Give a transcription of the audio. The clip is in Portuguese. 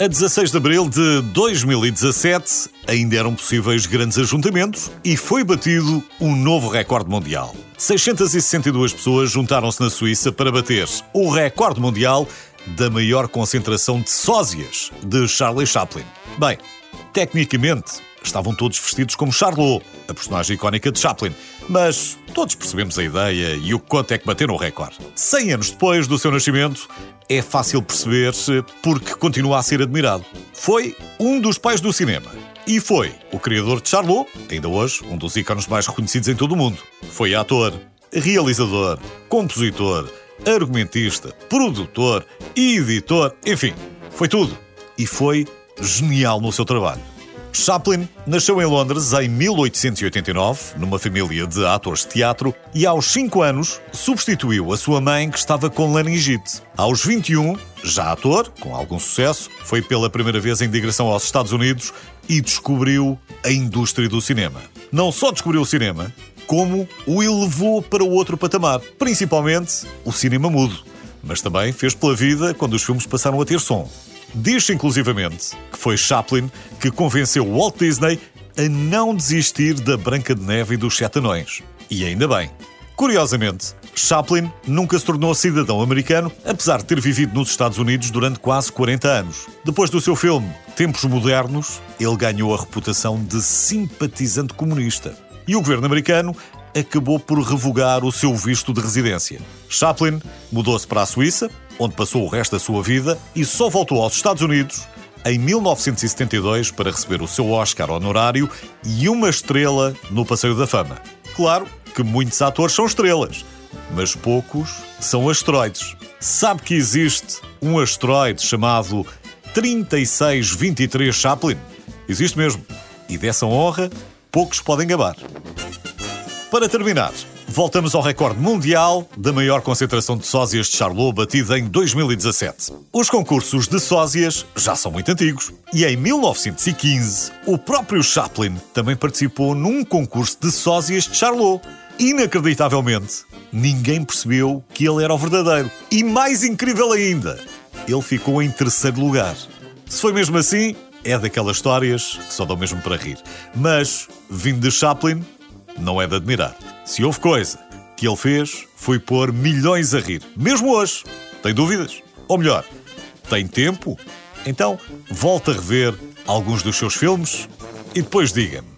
A 16 de abril de 2017, ainda eram possíveis grandes ajuntamentos e foi batido um novo recorde mundial. 662 pessoas juntaram-se na Suíça para bater o recorde mundial da maior concentração de sósias de Charlie Chaplin. Bem, tecnicamente, estavam todos vestidos como Charlot, a personagem icónica de Chaplin, mas todos percebemos a ideia e o quanto é que bateram o recorde. 100 anos depois do seu nascimento, é fácil perceber-se porque continua a ser admirado. Foi um dos pais do cinema. E foi o criador de Charlot, ainda hoje um dos ícones mais reconhecidos em todo o mundo. Foi ator, realizador, compositor, argumentista, produtor, editor, enfim, foi tudo. E foi genial no seu trabalho. Chaplin nasceu em Londres em 1889, numa família de atores de teatro, e aos 5 anos substituiu a sua mãe que estava com laringite. Aos 21, já ator, com algum sucesso, foi pela primeira vez em digressão aos Estados Unidos e descobriu a indústria do cinema. Não só descobriu o cinema, como o elevou para o outro patamar, principalmente o cinema mudo. Mas também fez pela vida quando os filmes passaram a ter som. Diz-se inclusivamente que foi Chaplin que convenceu Walt Disney a não desistir da Branca de Neve e dos Sete Anões. E ainda bem. Curiosamente, Chaplin nunca se tornou cidadão americano, apesar de ter vivido nos Estados Unidos durante quase 40 anos. Depois do seu filme Tempos Modernos, ele ganhou a reputação de simpatizante comunista. E o governo americano acabou por revogar o seu visto de residência. Chaplin mudou-se para a Suíça, onde passou o resto da sua vida, e só voltou aos Estados Unidos em 1972 para receber o seu Oscar honorário e uma estrela no Passeio da Fama. Claro que muitos atores são estrelas, mas poucos são asteroides. Sabe que existe um asteroide chamado 3623 Chaplin? Existe mesmo. E dessa honra, poucos podem gabar. Para terminar, voltamos ao recorde mundial da maior concentração de sósias de Charlot batida em 2017. Os concursos de sósias já são muito antigos e em 1915 o próprio Chaplin também participou num concurso de sósias de Charlot. Inacreditavelmente, ninguém percebeu que ele era o verdadeiro. E mais incrível ainda, ele ficou em terceiro lugar. Se foi mesmo assim, é daquelas histórias que só dão mesmo para rir. Mas, vindo de Chaplin, não é de admirar. Se houve coisa que ele fez, foi pôr milhões a rir. Mesmo hoje. Tem dúvidas? Ou melhor, tem tempo? Então, volta a rever alguns dos seus filmes e depois diga-me: